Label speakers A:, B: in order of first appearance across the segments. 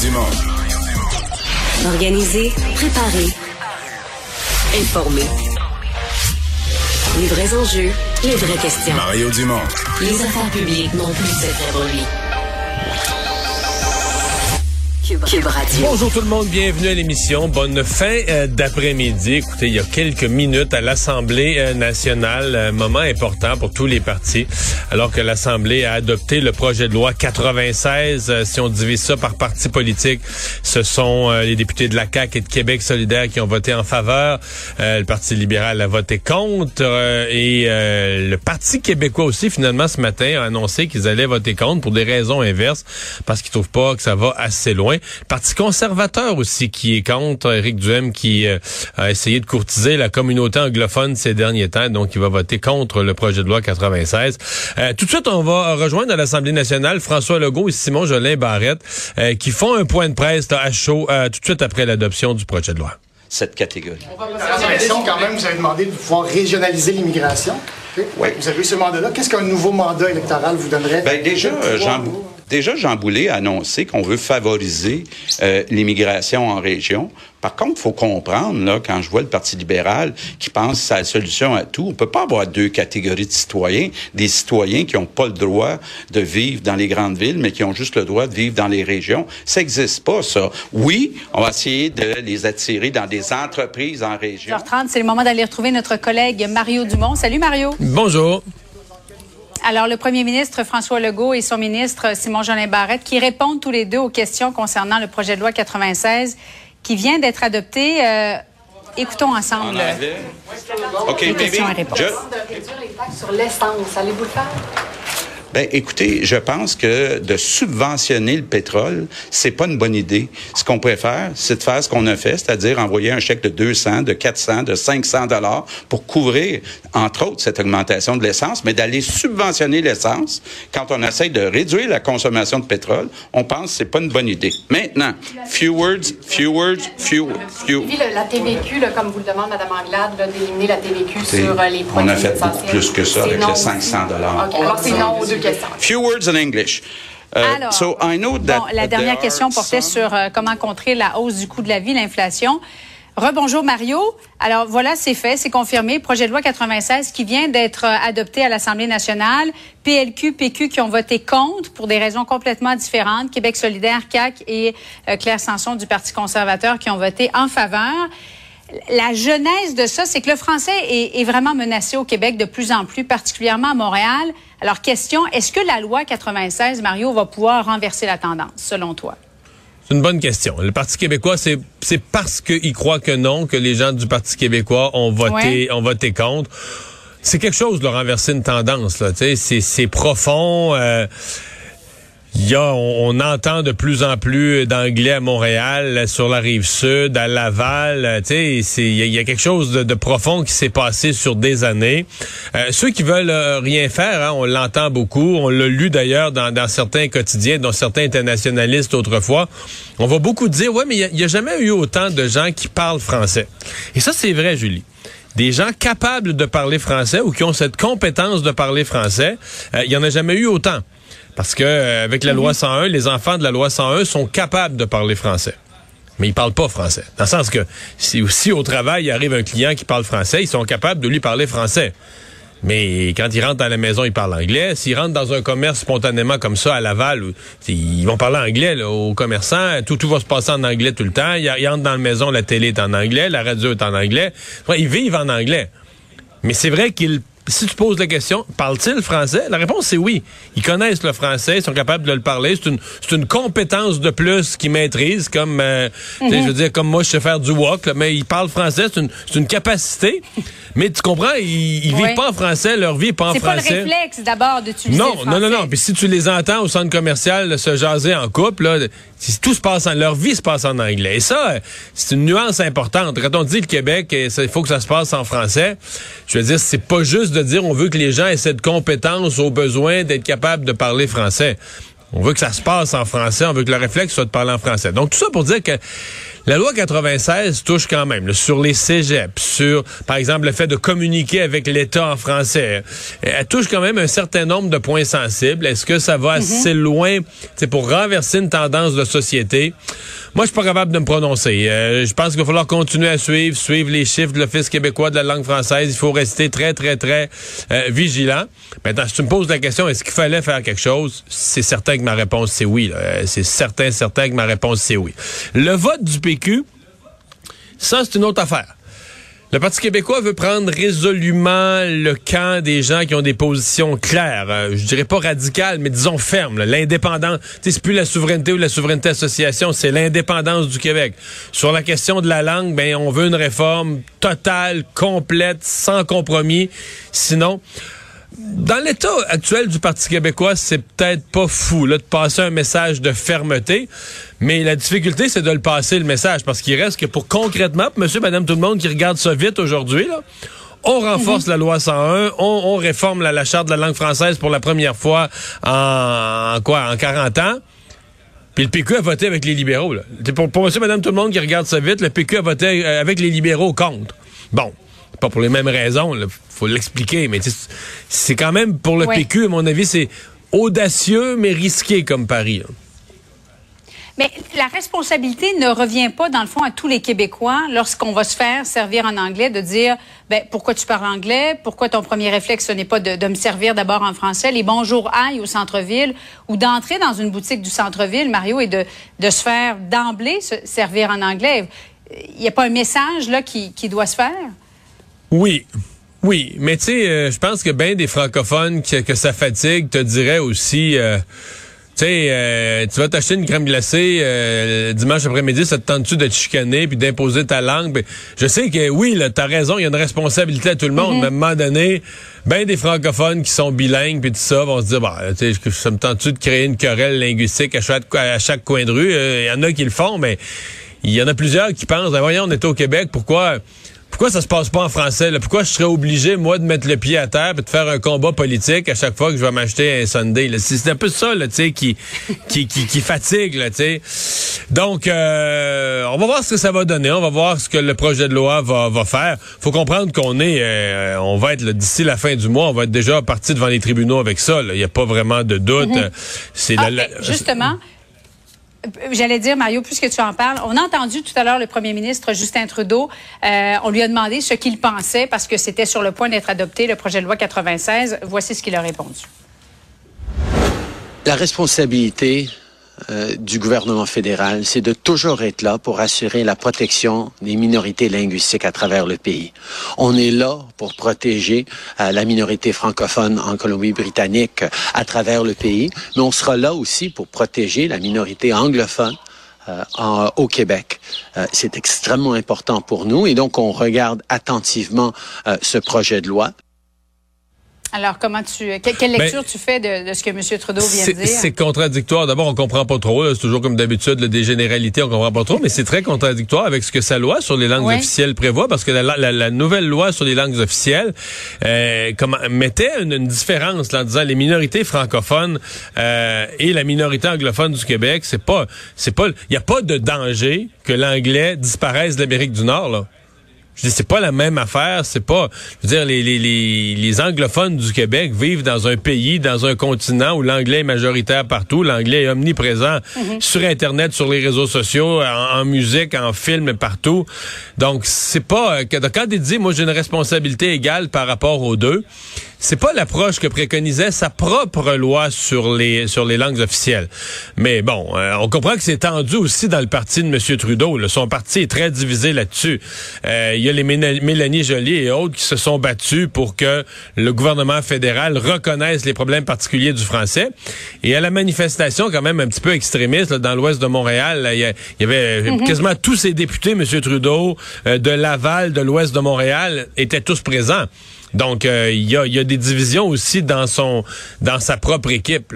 A: Dumont.
B: Organiser, préparer, informer. Les vrais enjeux, les vraies questions.
A: Mario Dumont.
B: Les affaires publiques n'ont plus cette lèvre lui.
C: Bonjour tout le monde, bienvenue à l'émission. Bonne fin euh, d'après-midi. Écoutez, il y a quelques minutes à l'Assemblée euh, nationale, un moment important pour tous les partis, alors que l'Assemblée a adopté le projet de loi 96. Euh, si on divise ça par parti politique, ce sont les députés de la CAQ et de Québec solidaire qui ont voté en faveur. le Parti libéral a voté contre et le Parti québécois aussi, finalement, ce matin, a annoncé qu'ils allaient voter contre pour des raisons inverses, parce qu'ils trouvent pas que ça va assez loin. Parti conservateur aussi qui est contre Éric Duhem qui euh, a essayé de courtiser la communauté anglophone ces derniers temps, donc il va voter contre le projet de loi 96. Euh, tout de suite, on va rejoindre à l'Assemblée nationale François Legault et Simon Jolin Barrette euh, qui font un point de presse à chaud tout de suite après l'adoption du projet de loi
D: cette catégorie.
E: quand même, vous avez demandé de pouvoir régionaliser l'immigration. Oui. Vous avez eu ce mandat-là. Qu'est-ce qu'un nouveau mandat électoral vous donnerait?
D: Bien, déjà, Jean, Déjà, Jean Boulet a annoncé qu'on veut favoriser euh, l'immigration en région. Par contre, il faut comprendre, là, quand je vois le Parti libéral qui pense que c'est la solution à tout, on peut pas avoir deux catégories de citoyens. Des citoyens qui n'ont pas le droit de vivre dans les grandes villes, mais qui ont juste le droit de vivre dans les régions. Ça n'existe pas, ça. Oui, on va essayer de les attirer dans des entreprises en région.
F: 30 c'est le moment d'aller retrouver notre collègue Mario Dumont. Salut, Mario.
C: Bonjour.
F: Alors, le premier ministre François Legault et son ministre Simon-Jolin Barrette qui répondent tous les deux aux questions concernant le projet de loi 96 qui vient d'être adopté. Euh, écoutons ensemble.
D: OK, les questions et
G: réponses. sur l'essence, allez-vous le faire?
D: Ben, écoutez, je pense que de subventionner le pétrole, c'est pas une bonne idée. Ce qu'on pourrait faire, c'est de faire ce qu'on a fait, c'est-à-dire envoyer un chèque de 200, de 400, de 500 dollars pour couvrir, entre autres, cette augmentation de l'essence, mais d'aller subventionner l'essence quand on essaie de réduire la consommation de pétrole, on pense que c'est pas une bonne idée. Maintenant, few words, few words, few, few.
G: La TVQ, là, comme vous le demande, Mme Anglade, d'éliminer la TVQ sur euh, les produits
D: On a fait beaucoup plus que ça avec les 500 dollars.
G: Alors, c'est non aux deux
D: Few words in English.
F: Uh, Alors, so I know that bon, la dernière question portait sur euh, comment contrer la hausse du coût de la vie, l'inflation. Rebonjour Mario. Alors voilà, c'est fait, c'est confirmé. Projet de loi 96 qui vient d'être euh, adopté à l'Assemblée nationale. PLQ, PQ qui ont voté contre pour des raisons complètement différentes. Québec solidaire, CAC et euh, Claire Sanson du Parti conservateur qui ont voté en faveur la genèse de ça, c'est que le français est, vraiment menacé au Québec de plus en plus, particulièrement à Montréal. Alors, question, est-ce que la loi 96, Mario, va pouvoir renverser la tendance, selon toi?
C: C'est une bonne question. Le Parti québécois, c'est parce qu'il croit que non que les gens du Parti québécois ont voté, ont voté contre. C'est quelque chose de renverser une tendance. Là, c'est profond. Euh, il on, entend de plus en plus d'anglais à Montréal, sur la rive sud, à Laval. Tu sais, il y, a quelque chose de, profond qui s'est passé sur des années. Euh, ceux qui veulent euh, rien faire, hein, on l'entend beaucoup. On l'a lu d'ailleurs dans, certains quotidiens, dont certains internationalistes autrefois. On va beaucoup dire, ouais, mais il n'y a, jamais eu autant de gens qui parlent français. Et ça, c'est vrai, Julie des gens capables de parler français ou qui ont cette compétence de parler français, euh, il y en a jamais eu autant. Parce que euh, avec la loi 101, les enfants de la loi 101 sont capables de parler français. Mais ils parlent pas français. Dans le sens que si, au travail il arrive un client qui parle français, ils sont capables de lui parler français. Mais quand ils rentrent à la maison, ils parlent anglais. S'ils rentrent dans un commerce spontanément comme ça à Laval, ils vont parler anglais là, aux. Tout, tout va se passer en anglais tout le temps. Ils, ils entrent dans la maison, la télé est en anglais, la radio est en anglais. ils vivent en anglais. Mais c'est vrai qu'ils si tu poses la question, parle-t-il français? La réponse, c'est oui. Ils connaissent le français, ils sont capables de le parler. C'est une, c'est une compétence de plus qu'ils maîtrisent, comme, euh, je veux dire, comme moi, je sais faire du walk, mais ils parlent français, c'est une, c'est une capacité. mais tu comprends, ils, ils vivent pas en français, leur vie est pas en français.
F: C'est pas le réflexe, d'abord, d'utiliser
C: non,
F: le français.
C: Non, non, non. Puis si tu les entends au centre commercial se jaser en couple, là, tout se passe en, leur vie se passe en anglais. Et ça, c'est une nuance importante. Quand on dit le Québec, il faut que ça se passe en français, je veux dire, c'est pas juste de dire on veut que les gens aient cette compétence au besoin d'être capables de parler français. On veut que ça se passe en français, on veut que le réflexe soit de parler en français. Donc tout ça pour dire que la loi 96 touche quand même sur les cégeps, sur par exemple le fait de communiquer avec l'État en français. Elle touche quand même un certain nombre de points sensibles. Est-ce que ça va mm-hmm. assez loin c'est pour renverser une tendance de société? Moi, je suis pas capable de me prononcer. Euh, je pense qu'il va falloir continuer à suivre, suivre les chiffres de l'Office québécois de la langue française. Il faut rester très, très, très euh, vigilant. Maintenant, si tu me poses la question, est-ce qu'il fallait faire quelque chose? C'est certain que ma réponse, c'est oui. Euh, c'est certain, certain que ma réponse, c'est oui. Le vote du PQ, ça, c'est une autre affaire. Le Parti québécois veut prendre résolument le camp des gens qui ont des positions claires. Euh, je dirais pas radicales, mais disons fermes. L'indépendance, c'est plus la souveraineté ou la souveraineté association, c'est l'indépendance du Québec. Sur la question de la langue, ben on veut une réforme totale, complète, sans compromis. Sinon, dans l'état actuel du Parti québécois, c'est peut-être pas fou là, de passer un message de fermeté, mais la difficulté, c'est de le passer, le message, parce qu'il reste que pour concrètement, monsieur, madame, tout le monde qui regarde ça vite aujourd'hui, là, on renforce mhm. la loi 101, on, réforme la, charte de la langue française pour la première fois en, quoi, en 40 ans. Puis le PQ a voté avec les libéraux. Là. Pour, pour monsieur, madame, tout le monde qui regarde ça vite, le PQ a voté euh, avec les libéraux contre. Bon pas pour les mêmes raisons, il faut l'expliquer, mais c'est quand même pour le PQ, à mon avis, c'est audacieux mais risqué comme pari.
F: Mais la responsabilité ne revient pas, dans le fond, à tous les Québécois lorsqu'on va se faire servir en anglais, de dire, ben, pourquoi tu parles anglais? Pourquoi ton premier réflexe, ce n'est pas de, me servir d'abord en français? Les bonjours aïe au centre-ville ou d'entrer dans une boutique du centre-ville, Mario, et de, de se faire d'emblée se servir en anglais. Il n'y a pas un message là qui, qui doit se faire?
C: Oui. Oui, mais tu sais, euh, je pense que bien des francophones que, ça fatigue te diraient aussi, euh, tu sais, euh, tu vas t'acheter une crème glacée dimanche après-midi, ça te tente-tu de te chicaner puis d'imposer ta langue? Ben, je sais que oui, t'as raison, il y a une responsabilité à tout le monde, mm-hmm. mais à un moment donné, bien des francophones qui sont bilingues puis tout ça vont se dire, bah, tu sais, ça me tente-tu de créer une querelle linguistique à chaque, à chaque coin de rue? Il y en a qui le font, mais il y en a plusieurs qui pensent, ben, voyons, on est au Québec, pourquoi pourquoi ça se passe pas en français? Pourquoi je serais obligé, moi, de mettre le pied à terre et de faire un combat politique à chaque fois que je vais m'acheter un Sunday? C'est un peu ça là, qui, qui, qui, qui fatigue. Là, Donc, euh, on va voir ce que ça va donner. On va voir ce que le projet de loi va, va faire. faut comprendre qu'on est, euh, on va être d'ici la fin du mois, on va être déjà parti devant les tribunaux avec ça. Il n'y a pas vraiment de doute.
F: C'est ah, Justement, J'allais dire, Mario, puisque tu en parles, on a entendu tout à l'heure le premier ministre Justin Trudeau. Euh, on lui a demandé ce qu'il pensait parce que c'était sur le point d'être adopté, le projet de loi 96. Voici ce qu'il a répondu.
A: La responsabilité euh, du gouvernement fédéral, c'est de toujours être là pour assurer la protection des minorités linguistiques à travers le pays. On est là pour protéger euh, la minorité francophone en Colombie-Britannique à travers le pays, mais on sera là aussi pour protéger la minorité anglophone euh, au Québec. c'est extrêmement important pour nous et donc on regarde attentivement ce projet de loi.
F: Alors, comment tu, quelle ben, lecture tu fais de, ce que M. Trudeau vient de dire?
C: C'est contradictoire. D'abord, on comprend pas trop. C'est toujours comme d'habitude, des généralités, on comprend pas trop, mais c'est très contradictoire avec ce que sa loi sur les langues officielles prévoit, parce que la, nouvelle loi sur les langues officielles euh, comment, mettait une, différence là, en disant les minorités francophones euh, et la minorité anglophone du Québec, c'est pas, c'est pas, il y a pas de danger que l'anglais disparaisse de l'Amérique du Nord là. Je dis, c'est pas la même affaire. C'est pas, je veux dire, les, les, les, les, anglophones du Québec vivent dans un pays, dans un continent où l'anglais est majoritaire partout. L'anglais est omniprésent mhm. sur Internet, sur les réseaux sociaux, en, musique, en film, partout. Donc, c'est pas, quand il dit, moi, j'ai une responsabilité égale par rapport aux deux, c'est pas l'approche que préconisait sa propre loi sur les sur les langues officielles. Mais bon, euh, on comprend que c'est tendu aussi dans le parti de M. Trudeau. Son parti est très divisé là-dessus. Euh, y a les Mélanie Joly et autres qui se sont battus pour que le gouvernement fédéral reconnaisse les problèmes particuliers du français. Et à la manifestation, quand même un petit peu extrémiste dans l'ouest de Montréal, il y, avait mhm. quasiment tous ces députés, M. Trudeau, euh, de Laval, de l'ouest de Montréal, étaient tous présents. Donc, euh, il y, a, des divisions aussi dans, son, dans sa propre équipe.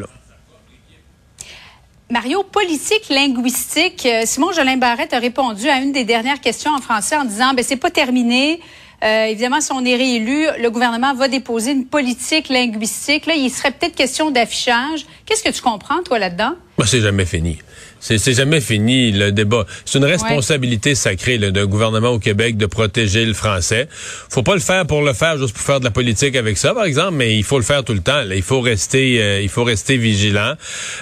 F: Mario, politique linguistique, euh, Simon Jolin Barrette a répondu à une des dernières questions en français en disant ben c'est pas terminé. Euh, évidemment, si on est réélu, le gouvernement va déposer une politique linguistique. Là, il serait peut-être question d'affichage. Qu'est-ce que tu comprends, toi, là-dedans?
C: Moi, c'est jamais fini. C'est jamais fini le débat. C'est une responsabilité sacrée d'un gouvernement au Québec de protéger le français. Faut pas le faire pour le faire juste pour faire de la politique avec ça, par exemple, mais il faut le faire tout le temps. Il faut rester, euh, il faut rester vigilant.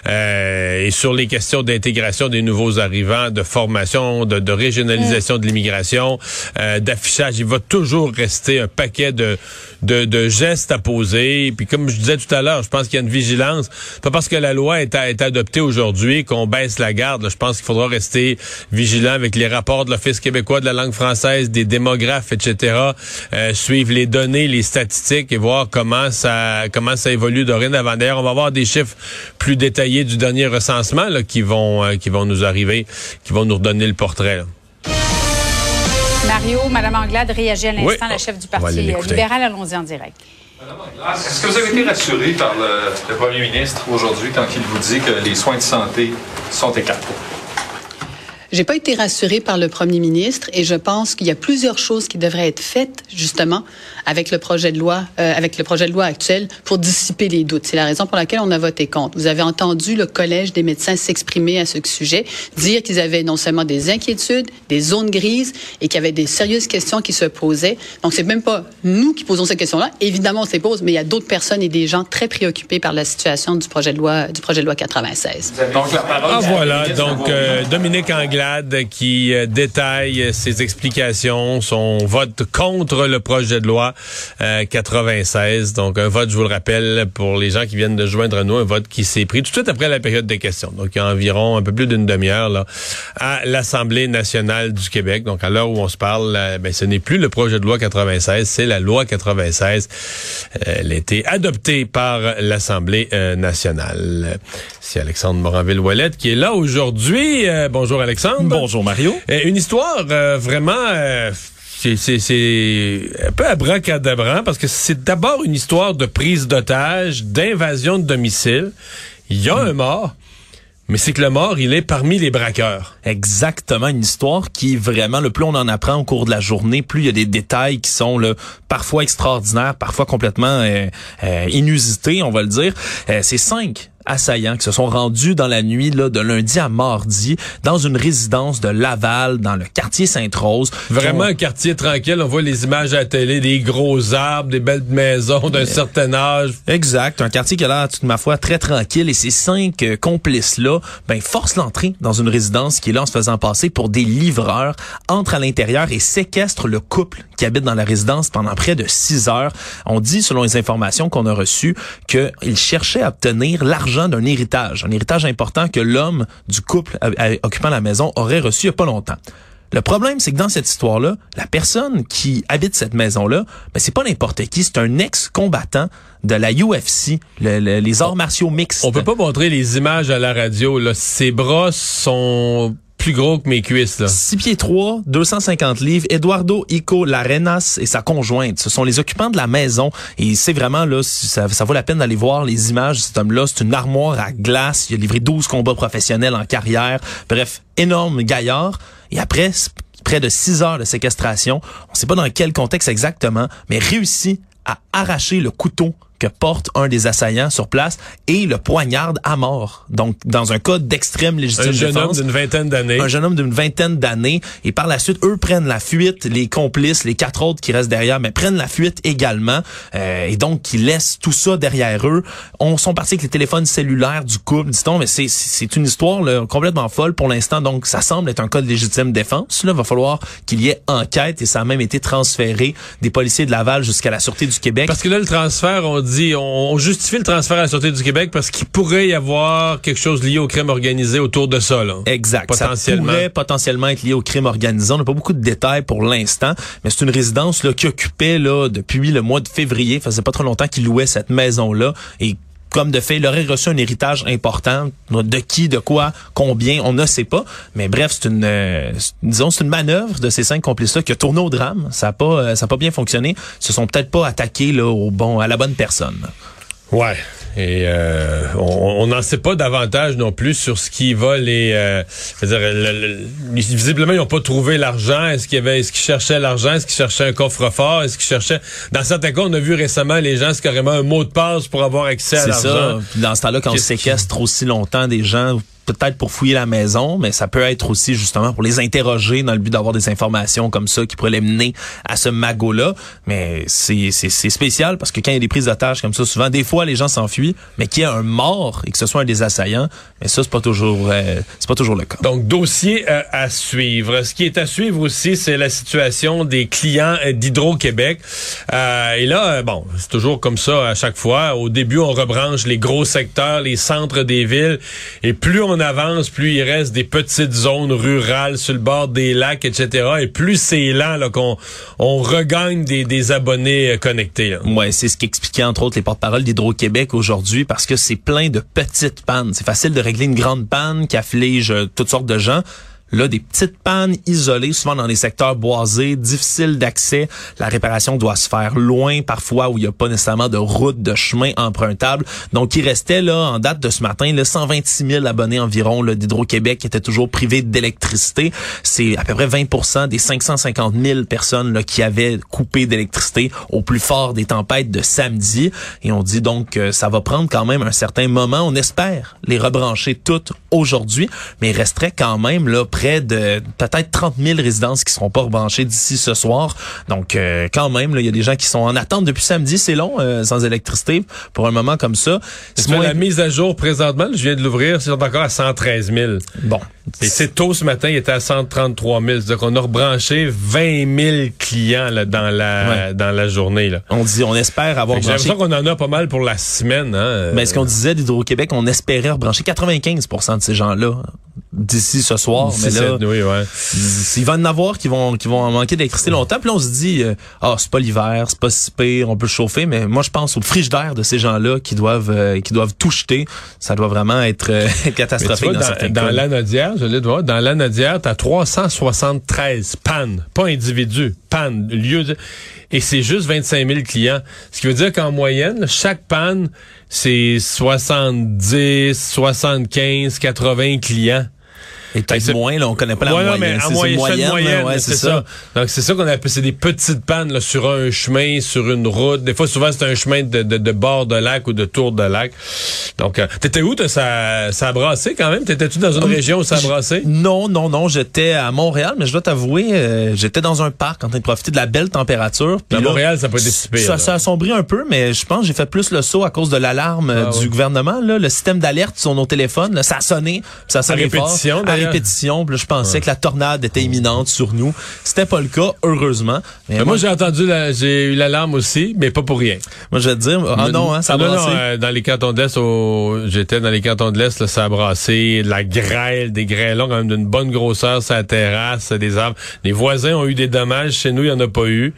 C: Euh, et sur les questions d'intégration des nouveaux arrivants, de formation, de, de régionalisation de l'immigration, euh, d'affichage, il va toujours rester un paquet de, de, de gestes à poser. Puis comme je disais tout à l'heure, je pense qu'il y a une vigilance. Pas parce que la loi est, est adoptée aujourd'hui qu'on baisse la garde. Je pense qu'il faudra rester vigilant avec les rapports de l'Office québécois de la langue française, des démographes, etc. Euh, suivre les données, les statistiques et voir comment ça comment ça évolue dorénavant. D'ailleurs, on va avoir des chiffres plus détaillés du dernier recensement là, qui vont euh, qui vont nous arriver, qui vont nous redonner le portrait.
F: Mario, Madame Anglade réagit à l'instant, la chef du Parti libéral. Allons-y en direct.
H: Est-ce que vous avez été rassuré par le, premier ministre aujourd'hui quand il vous dit que les soins de santé sont écartés?
I: J'ai pas été rassurée par le premier ministre et je pense qu'il y a plusieurs choses qui devraient être faites justement avec le projet de loi, euh, avec le projet de loi actuel pour dissiper les doutes. C'est la raison pour laquelle on a voté contre. Vous avez entendu le collège des médecins s'exprimer à ce sujet, dire qu'ils avaient non seulement des inquiétudes, des zones grises et qu'il y avait des sérieuses questions qui se posaient. Donc c'est même pas nous qui posons ces questions-là. Évidemment, on se les pose, mais il y a d'autres personnes et des gens très préoccupés par la situation du projet de loi, du projet de loi 96.
C: Donc la parole. Ah voilà. Donc euh, Dominique Anglade qui euh, détaille ses explications, son vote contre le projet de loi 96. Euh, Donc un vote, je vous le rappelle, pour les gens qui viennent de joindre nous, un vote qui s'est pris tout de suite après la période des questions. Donc il y a environ un peu plus d'une demi-heure là à l'Assemblée nationale du Québec. Donc à l'heure où on se parle, euh, ben, ce n'est plus le projet de loi 96, c'est la loi 96. Elle a été adoptée par l'Assemblée nationale. C'est Alexandre Moranville-Ouellette qui est là aujourd'hui. bonjour Alexandre.
J: Bonjour Mario.
C: Euh, une histoire euh, vraiment euh, c'est un peu abracadabrant parce que c'est d'abord une histoire de prise d'otage, d'invasion de domicile. Il y a un mort. Mais c'est que le mort, il est parmi les braqueurs.
J: Exactement, une histoire qui vraiment, le plus on en apprend au cours de la journée, plus il y a des détails qui sont là, parfois extraordinaires, parfois complètement inusités, on va le dire. c'est cinq assaillants qui se sont rendus dans la nuit là, de lundi à mardi dans une résidence de Laval, dans le quartier Sainte-Rose.
C: Vraiment un quartier tranquille. On voit les images à la télé, des gros arbres, des belles maisons d'un certain âge.
J: Exact. Un quartier qui a l'air, toute ma foi, très tranquille. Et ces cinq euh, complices-là ben, forcent l'entrée dans une résidence qui est là en se faisant passer pour des livreurs, entrent à l'intérieur et séquestrent le couple qui habite dans la résidence pendant près de six heures. On dit, selon les informations qu'on a reçues, qu'ils cherchaient à obtenir l'argent d'un héritage, un héritage important que l'homme du couple occupant la maison aurait reçu il n'y a pas longtemps. Le problème, c'est que dans cette histoire-là, la personne qui habite cette maison-là, ben, c'est pas n'importe qui, c'est un ex-combattant de la UFC, les arts martiaux mixtes.
C: On peut pas montrer les images à la radio. Là. Ses bras sont plus gros que mes cuisses. Là.
J: 6 pieds 3, 250 livres. Eduardo Ico Larenas et sa conjointe. Ce sont les occupants de la maison. Et c'est vraiment, là, ça, vaut la peine d'aller voir les images de cet homme-là. C'est une armoire à glace. Il a livré 12 combats professionnels en carrière. Bref, énorme gaillard. Et après, près de 6 heures de séquestration, on sait pas dans quel contexte exactement, mais réussi à arracher le couteau que porte un des assaillants sur place et le poignarde à mort. Donc, dans un cas d'extrême légitime
C: Un jeune homme d'une vingtaine d'années.
J: Un jeune homme d'une vingtaine d'années. Et par la suite, eux prennent la fuite. Les complices, les quatre autres qui restent derrière, mais prennent la fuite également. Euh, et donc, ils laissent tout ça derrière eux. On sont partis avec les téléphones cellulaires du couple, dit-on. Mais c'est, c'est une histoire là, complètement folle pour l'instant. Donc, ça semble être un cas de légitime défense. Là, va falloir qu'il y ait enquête et ça a même été transféré des policiers de Laval jusqu'à la Sûreté du Québec.
C: Parce que là, le transfert, on dit, on, justifie le transfert à la Sûreté du Québec parce qu'il pourrait y avoir quelque chose lié au crime organisé autour de ça. Là.
J: Exact. Potentiellement. Ça pourrait potentiellement être lié au crime organisé. On n'a pas beaucoup de détails pour l'instant, mais c'est une résidence là, qui occupait là, depuis le mois de février. Ça faisait pas trop longtemps qu'il louait cette maison-là et comme de fait, il aurait reçu un héritage important. De qui, de quoi, combien, on ne sait pas. Mais bref, c'est une, euh, disons, c'est une manœuvre de ces cinq complices-là qui a tourné au drame. Ça n'a pas, euh, ça a pas bien fonctionné. Ils se sont peut-être pas attaqués là au bon, à la bonne personne.
C: Ouais. Et euh, on n'en sait pas davantage non plus sur ce qui va les. Euh, dire, visiblement, ils n'ont pas trouvé l'argent. Est-ce qu'il y avait, est-ce qu'ils cherchaient l'argent? Est-ce qu'ils cherchaient un coffre-fort? Est-ce qu'ils cherchaient Dans certains cas, on a vu récemment les gens, c'est carrément un mot de passe pour avoir accès à l'argent.
J: C'est ça. dans ce temps-là, quand on séquestre aussi longtemps des gens, peut-être pour fouiller la maison, mais ça peut être aussi justement pour les interroger dans le but d'avoir des informations comme ça qui pourraient les mener à ce magot-là. Mais c'est, spécial parce que quand il y a des prises d'otages comme ça, souvent, des fois, les gens s'enfuient, mais qu'il y a un mort et que ce soit un des assaillants, mais ça, c'est pas toujours, euh, c'est pas toujours le cas.
C: Donc, dossier euh, à suivre. Ce qui est à suivre aussi, c'est la situation des clients euh, d'Hydro-Québec. et là, bon, c'est toujours comme ça à chaque fois. Au début, on rebranche les gros secteurs, les centres des villes, et plus on avance, plus il reste des petites zones rurales sur le bord des lacs, etc. Et plus c'est lent là, qu'on on regagne des, des abonnés euh, connectés.
J: Ouais, c'est ce qu'expliquait entre autres les porte-paroles d'Hydro-Québec aujourd'hui parce que c'est plein de petites pannes. C'est facile de une grande panne qui afflige euh, toutes sortes de gens. Là, des petites pannes isolées, souvent dans les secteurs boisés, difficiles d'accès. La réparation doit se faire loin, parfois où il n'y a pas nécessairement de route, de chemin empruntable. Donc, il restait là, en date de ce matin, là, 126 000 abonnés environ d'Hydro-Québec qui étaient toujours privés d'électricité. C'est à peu près 20% des 550 000 personnes là, qui avaient coupé d'électricité au plus fort des tempêtes de samedi. Et on dit donc que ça va prendre quand même un certain moment. On espère les rebrancher toutes aujourd'hui, mais il resterait quand même là de peut-être 30 000 résidences qui seront pas rebranchées d'ici ce soir. Donc, euh, quand même, il y a des gens qui sont en attente depuis samedi. C'est long, euh, sans électricité, pour un moment comme ça.
C: C'est la mise à jour présentement, je viens de l'ouvrir, c'est encore à 113 000.
J: Bon.
C: Et c'est tôt ce matin, il était à 133 000. C'est-à-dire qu'on a rebranché 20 000 clients là, dans la dans la journée. Là.
J: On dit, on espère avoir
C: J'ai l'impression qu'on en a pas mal pour la semaine. Hein?
J: Mais ce qu'on disait d'Hydro-Québec, on espérait rebrancher 95% de ces gens-là d'ici ce soir. Mais là,
C: oui, ouais.
J: il va en avoir qui vont qui vont manquer d'électricité longtemps. Puis là, on se dit, euh, ah, c'est pas l'hiver, c'est pas si pire, on peut chauffer. Mais moi, je pense au d'air de ces gens-là qui doivent euh, qui doivent tout jeter. Ça doit vraiment être euh, catastrophique
C: dans, dans, dans l'anodière, je l'ai voir, dans l'anodière, t'as 373 pannes, pas individus, pannes, lieu de... et c'est juste 25 000 clients. Ce qui veut dire qu'en moyenne, chaque panne, c'est 70, 75, 80 clients.
J: Et peut-être moins, là, on connaît pas la moyenne. mais
C: en moyenne, moyenne ouais, c'est ça. Donc, c'est ça qu'on appelle, c'est des petites pannes là, sur un chemin, sur une route. Des fois, souvent, c'est un chemin de, de, de, bord de lac ou de tour de lac. Donc, euh, t'étais où, ça, ça a brassé quand même? T'étais-tu dans une euh, région où ça a brassé?
J: Non, non, non. J'étais à Montréal, mais je dois t'avouer, euh, j'étais dans un parc en train de profiter de la belle température.
C: à Montréal, ça peut être super.
J: Ça, ça, a sombré un peu, mais je pense que j'ai fait plus le saut à cause de l'alarme ah du gouvernement. Là. Le système d'alerte sur nos téléphones, là, ça a sonné, ça a sonné
C: à répétition,
J: fort. À répétition je pensais que la tornade était imminente sur nous. C'était pas le cas, heureusement.
C: Mais moi, j'ai entendu, j'ai eu l'alarme aussi, mais pas pour rien.
J: Moi, je vais te dire, ah non, hein, ça a brassé.
C: Euh, dans les cantons de l'Est, j'étais dans les cantons de l'Est, ça a brassé, de la grêle, des grêlons quand même d'une bonne grosseur la terrasse, des arbres. Les voisins ont eu des dommages, chez nous, il n'y en a pas eu.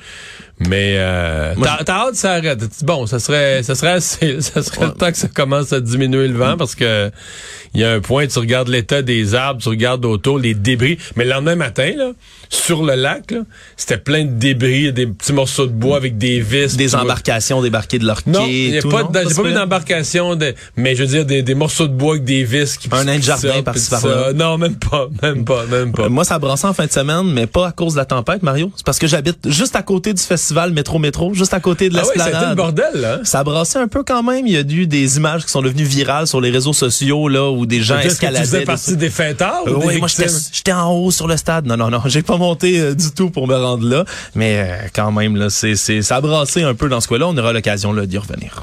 C: Mais euh, t'as hâte ça arrête. Bon, ça serait ça serait assez, ça serait le temps que ça commence à diminuer le vent parce que il y a un point, tu regardes l'état des arbres, tu regardes autour les débris. Mais le lendemain matin, là, sur le lac, c'était plein de débris, des petits morceaux de bois avec des vis.
J: Des embarcations débarquées de leur quai.
C: Non, j'ai pas, vu d'embarcation, de, mais je veux dire des, des, morceaux de bois avec des vis qui
J: Un nain de jardin par-ci par-là.
C: Non, même pas, même pas, même pas.
J: moi, ça brassait en fin de semaine, mais pas à cause de la tempête, Mario. C'est parce que j'habite juste à côté du festival Métro Métro, juste à côté de l'esplanade. Ah
C: oui, le bordel, là.
J: Ça brassait un peu quand même. Il y a eu des images qui sont devenues virales sur les réseaux sociaux, là, où des gens escaladaient. Tu
C: faisais partie des fêtards?
J: oui, moi, j'étais en haut sur le stade. Non, non, non, j'ai pas monté euh, du tout pour me rendre là. Mais euh, quand même, là, c'est, ça a brassé un peu dans ce coin-là. On aura l'occasion d'y revenir.